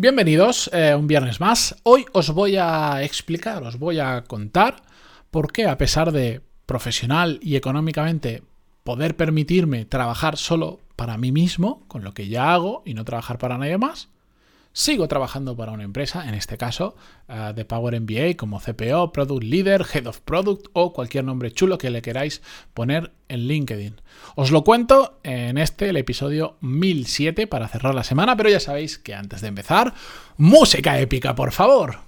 Bienvenidos eh, un viernes más. Hoy os voy a explicar, os voy a contar por qué a pesar de profesional y económicamente poder permitirme trabajar solo para mí mismo, con lo que ya hago y no trabajar para nadie más, Sigo trabajando para una empresa, en este caso uh, de Power MBA, como CPO, Product Leader, Head of Product o cualquier nombre chulo que le queráis poner en LinkedIn. Os lo cuento en este, el episodio 1007 para cerrar la semana, pero ya sabéis que antes de empezar, música épica, por favor.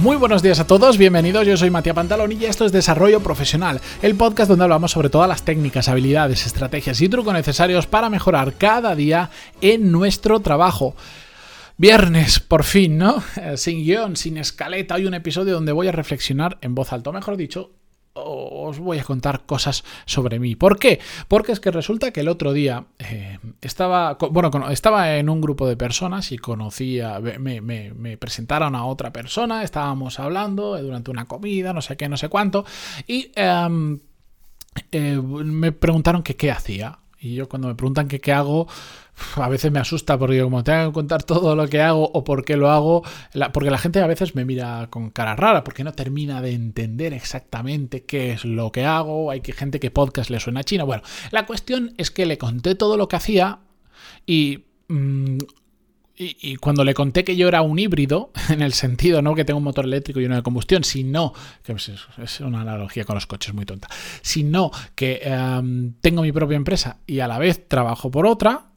Muy buenos días a todos, bienvenidos, yo soy Matías Pantalón y esto es Desarrollo Profesional, el podcast donde hablamos sobre todas las técnicas, habilidades, estrategias y trucos necesarios para mejorar cada día en nuestro trabajo. Viernes, por fin, ¿no? Sin guion, sin escaleta, hay un episodio donde voy a reflexionar en voz alta, mejor dicho, os voy a contar cosas sobre mí. ¿Por qué? Porque es que resulta que el otro día eh, estaba, bueno, estaba en un grupo de personas y conocía, me, presentaron a otra persona, estábamos hablando durante una comida, no sé qué, no sé cuánto, y em, eh, me preguntaron que qué hacía. Y yo cuando me preguntan que qué hago, a veces me asusta porque como tengo que contar todo lo que hago o por qué lo hago, porque la gente a veces me mira con cara rara porque no termina de entender exactamente qué es lo que hago. Hay gente que podcast le suena a China. Bueno, la cuestión es que le conté todo lo que hacía y mm, y, cuando le conté que yo era un híbrido, en el sentido no que tengo un motor eléctrico y uno de combustión, sino, que es una analogía con los coches muy tonta, sino que em, tengo mi propia empresa y a la vez trabajo por otra,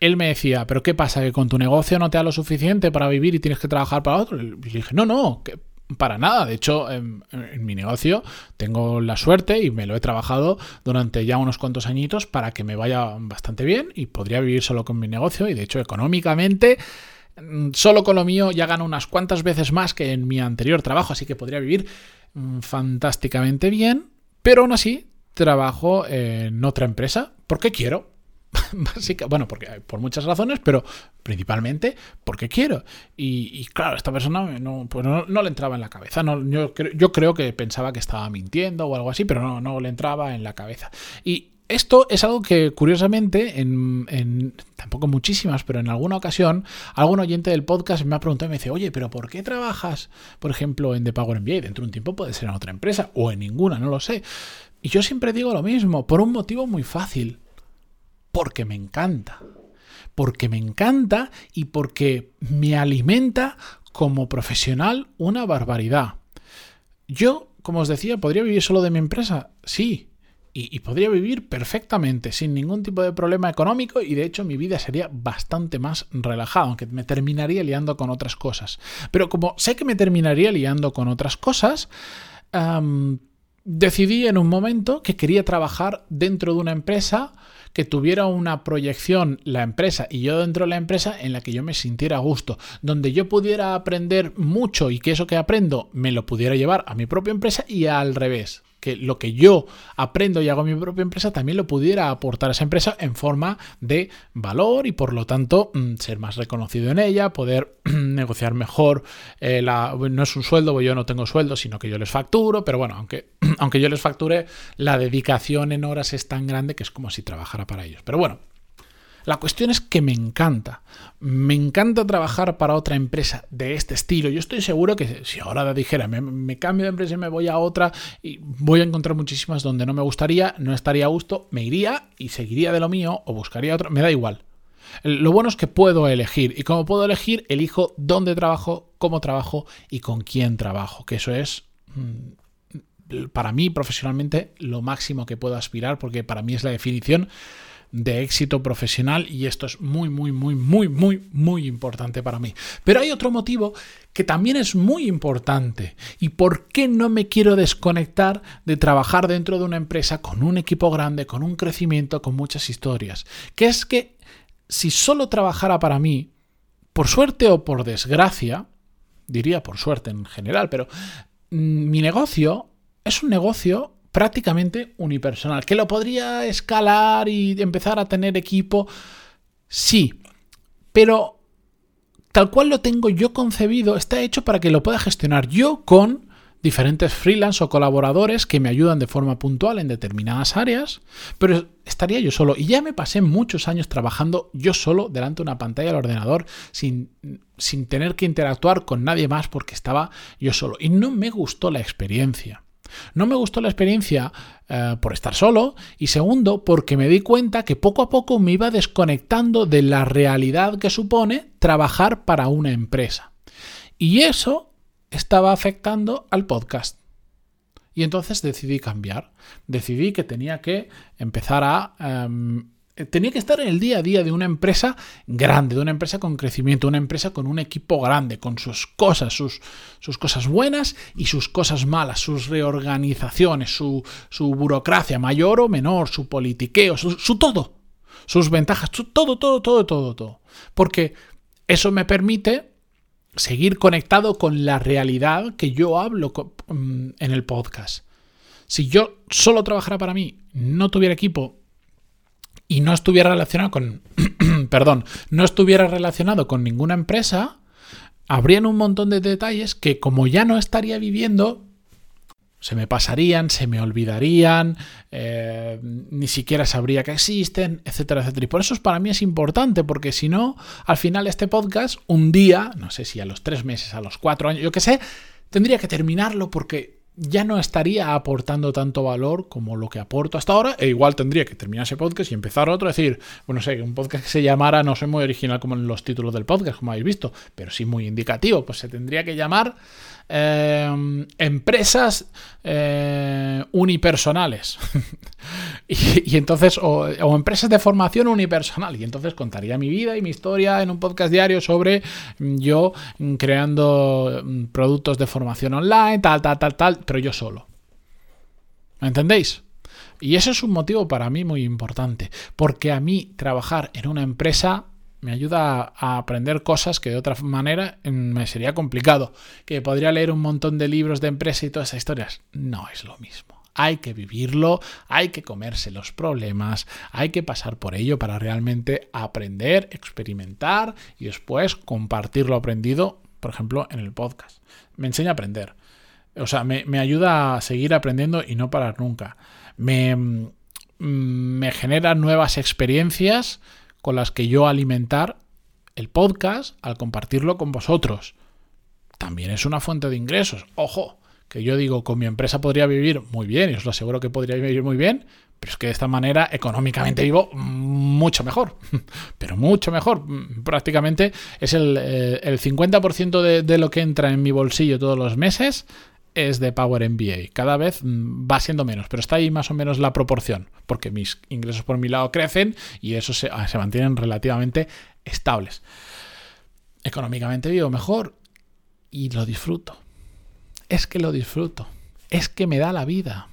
él me decía, pero ¿qué pasa? ¿Que con tu negocio no te da lo suficiente para vivir y tienes que trabajar para otro? Y le dije, no, no, para nada. De hecho, en, mi negocio tengo la suerte y me lo he trabajado durante ya unos cuantos añitos para que me vaya bastante bien y podría vivir solo con mi negocio. Y de hecho, económicamente, mm, solo con lo mío ya gano unas cuantas veces más que en mi anterior trabajo. Así que podría vivir mm, fantásticamente bien. Pero aún así, trabajo en otra empresa porque quiero Básica, bueno, porque por muchas razones, pero principalmente porque quiero. Y, claro, esta persona no, pues no, le entraba en la cabeza. No, yo, yo, creo que pensaba que estaba mintiendo o algo así, pero no, no le entraba en la cabeza. Y esto es algo que, curiosamente, en, tampoco muchísimas, pero en alguna ocasión, algún oyente del podcast me ha preguntado y me dice, oye, pero ¿por qué trabajas, por ejemplo, en The Power MBA? Dentro de un tiempo puede ser en otra empresa o en ninguna, no lo sé. Y yo siempre digo lo mismo, por un motivo muy fácil porque me encanta. Porque me encanta y porque me alimenta como profesional una barbaridad. Yo, como os decía, podría vivir solo de mi empresa, sí, y, podría vivir perfectamente, sin ningún tipo de problema económico, y de hecho mi vida sería bastante más relajada, aunque me terminaría liando con otras cosas. Pero como sé que me terminaría liando con otras cosas, decidí en un momento que quería trabajar dentro de una empresa que tuviera una proyección la empresa y yo dentro de la empresa en la que yo me sintiera a gusto, donde yo pudiera aprender mucho y que eso que aprendo me lo pudiera llevar a mi propia empresa y al revés que lo que yo aprendo y hago en mi propia empresa también lo pudiera aportar a esa empresa en forma de valor y por lo tanto mm, ser más reconocido en ella, poder negociar mejor. Eh, la, no es un sueldo, porque yo no tengo sueldo, sino que yo les facturo, pero bueno, aunque, aunque yo les facture, la dedicación en horas es tan grande que es como si trabajara para ellos. Pero bueno, la cuestión es que me encanta. Me encanta trabajar para otra empresa de este estilo. Yo estoy seguro que si ahora dijera, me, cambio de empresa y me voy a otra, y voy a encontrar muchísimas donde no me gustaría, no estaría a gusto, me iría y seguiría de lo mío o buscaría otro, me da igual. Lo bueno es que puedo elegir y como puedo elegir, elijo dónde trabajo, cómo trabajo y con quién trabajo, que eso es mm, para mí profesionalmente lo máximo que puedo aspirar porque para mí es la definición de éxito profesional y esto es muy, muy, muy, muy, muy, muy importante para mí. Pero hay otro motivo que también es muy importante y por qué no me quiero desconectar de trabajar dentro de una empresa con un equipo grande, con un crecimiento, con muchas historias, que es que si solo trabajara para mí, por suerte o por desgracia, diría por suerte en general, pero mm, mi negocio es un negocio prácticamente unipersonal. ¿Que lo podría escalar y empezar a tener equipo? Sí, pero tal cual lo tengo yo concebido, está hecho para que lo pueda gestionar yo con diferentes freelance o colaboradores que me ayudan de forma puntual en determinadas áreas, pero estaría yo solo. Y ya me pasé muchos años trabajando yo solo delante de una pantalla del ordenador sin, sin tener que interactuar con nadie más porque estaba yo solo. Y no me gustó la experiencia. No me gustó la experiencia eh, por estar solo y segundo porque me di cuenta que poco a poco me iba desconectando de la realidad que supone trabajar para una empresa. Y eso estaba afectando al podcast. Y entonces decidí cambiar. Decidí que tenía que empezar a... Em, tenía que estar en el día a día de una empresa grande, de una empresa con crecimiento, una empresa con un equipo grande, con sus cosas, sus, sus cosas buenas y sus cosas malas, sus reorganizaciones, su, su burocracia mayor o menor, su politiqueo, su, todo, sus ventajas, todo, todo, todo, todo, todo. Porque eso me permite seguir conectado con la realidad que yo hablo mm, en el podcast. Si yo solo trabajara para mí, no tuviera equipo y no estuviera relacionado con, perdón, no estuviera relacionado con ninguna empresa, habrían un montón de detalles que como ya no estaría viviendo, se me pasarían, se me olvidarían, eh, ni siquiera sabría que existen, etcétera, etcétera. Y por eso para mí es importante, porque si no, al final este podcast, un día, no sé si a los tres meses, a los cuatro años, yo qué sé, tendría que terminarlo porque ya no estaría aportando tanto valor como lo que aporto hasta ahora, e igual tendría que terminar ese podcast y empezar otro, es decir, bueno, sé, un podcast que se llamara, no soy muy original como en los títulos del podcast, como habéis visto, pero sí muy indicativo, pues se tendría que llamar Em, empresas eh, unipersonales. y, entonces, o, empresas de formación unipersonal. Y entonces contaría mi vida y mi historia en un podcast diario sobre mm, yo creando mm, productos de formación online, tal, tal, tal, tal, pero yo solo. ¿Me entendéis? Y ese es un motivo para mí muy importante, porque a mí trabajar en una empresa me ayuda a aprender cosas que de otra manera mm, me sería complicado. Que podría leer un montón de libros de empresa y todas esas historias. No es lo mismo. Hay que vivirlo, hay que comerse los problemas, hay que pasar por ello para realmente aprender, experimentar y después compartir lo aprendido, por ejemplo, en el podcast. Me enseña a aprender. O sea, me, me ayuda a seguir aprendiendo y no parar nunca. Me, mm, me genera nuevas experiencias con las que yo alimentar el podcast al compartirlo con vosotros. También es una fuente de ingresos. Ojo, que yo digo, con mi empresa podría vivir muy bien, y os lo aseguro que podría vivir muy bien, pero es que de esta manera económicamente vivo mucho mejor, pero mucho mejor. Prácticamente es el, 50% eh, de, de, lo que entra en mi bolsillo todos los meses es de Power MBA. Cada vez mm, va siendo menos, pero está ahí más o menos la proporción, porque mis ingresos por mi lado crecen y eso se, ah, se mantienen relativamente estables. Económicamente vivo mejor y lo disfruto. Es que lo disfruto. Es que me da la vida.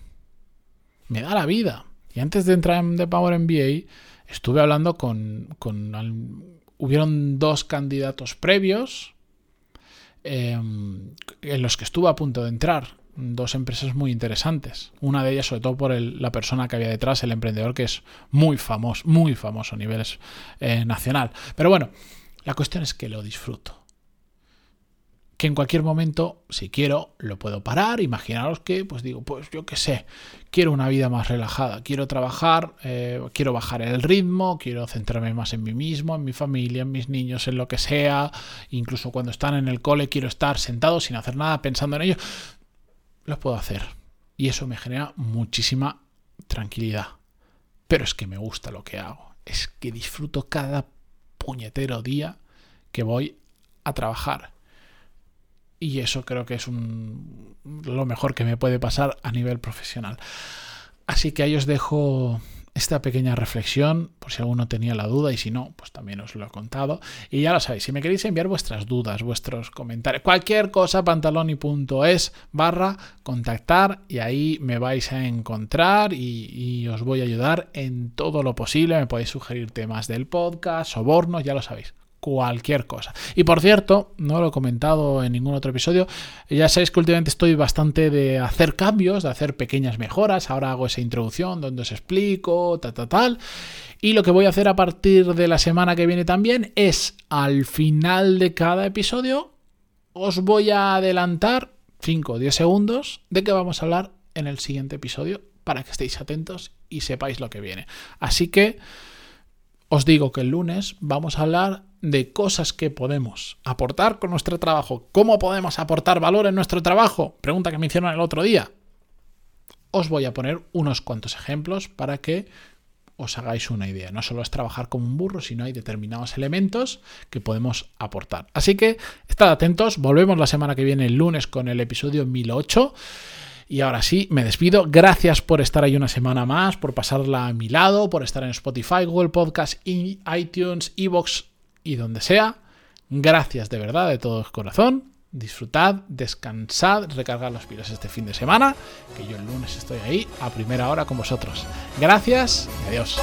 Me da la vida. Y antes de entrar en The Power MBA, estuve hablando con, hubieron dos candidatos previos Em, en los que estuve a punto de entrar. Dos empresas muy interesantes. Una de ellas, sobre todo por la persona que había detrás, el emprendedor, que es muy famoso, muy famoso a niveles eh, nacional. Pero bueno, la cuestión es que lo disfruto que en cualquier momento, si quiero, lo puedo parar. Imaginaros que, pues digo, pues yo qué sé, quiero una vida más relajada, quiero trabajar, eh, quiero bajar el ritmo, quiero centrarme más en mí mismo, en mi familia, en mis niños, en lo que sea. Incluso cuando están en el cole, quiero estar sentado sin hacer nada, pensando en ello. Lo puedo hacer. Y eso me genera muchísima tranquilidad. Pero es que me gusta lo que hago. Es que disfruto cada puñetero día que voy a trabajar y eso creo que es lo mejor que me puede pasar a nivel profesional. Así que ahí os dejo esta pequeña reflexión, por si alguno tenía la duda y si no, pues también os lo he contado. Y ya lo sabéis, si me queréis enviar vuestras dudas, vuestros comentarios, cualquier cosa, pantaloni.es barra contactar y ahí me vais a encontrar y, y, os voy a ayudar en todo lo posible. Me podéis sugerir temas del podcast, sobornos, ya lo sabéis. Cualquier cosa. Y por cierto, no lo he comentado en ningún otro episodio, ya sabéis que últimamente estoy bastante de hacer cambios, de hacer pequeñas mejoras, ahora hago esa introducción donde os explico, tal, tal, tal. Y lo que voy a hacer a partir de la semana que viene también es al final de cada episodio os voy a adelantar 5 o 10 segundos de qué vamos a hablar en el siguiente episodio para que estéis atentos y sepáis lo que viene. Así que os digo que el lunes vamos a hablar de cosas que podemos aportar con nuestro trabajo. ¿Cómo podemos aportar valor en nuestro trabajo? Pregunta que me hicieron el otro día. Os voy a poner unos cuantos ejemplos para que os hagáis una idea. No solo es trabajar como un burro, sino hay determinados elementos que podemos aportar. Así que estad atentos, volvemos la semana que viene el lunes con el episodio 1008. Y ahora sí, me despido. Gracias por estar ahí una semana más, por pasarla a mi lado, por estar en Spotify, Google Podcast, iTunes, Evox y donde sea. Gracias de verdad, de todo corazón. Disfrutad, descansad, recargad los pilas este fin de semana, que yo el lunes estoy ahí a primera hora con vosotros. Gracias y adiós.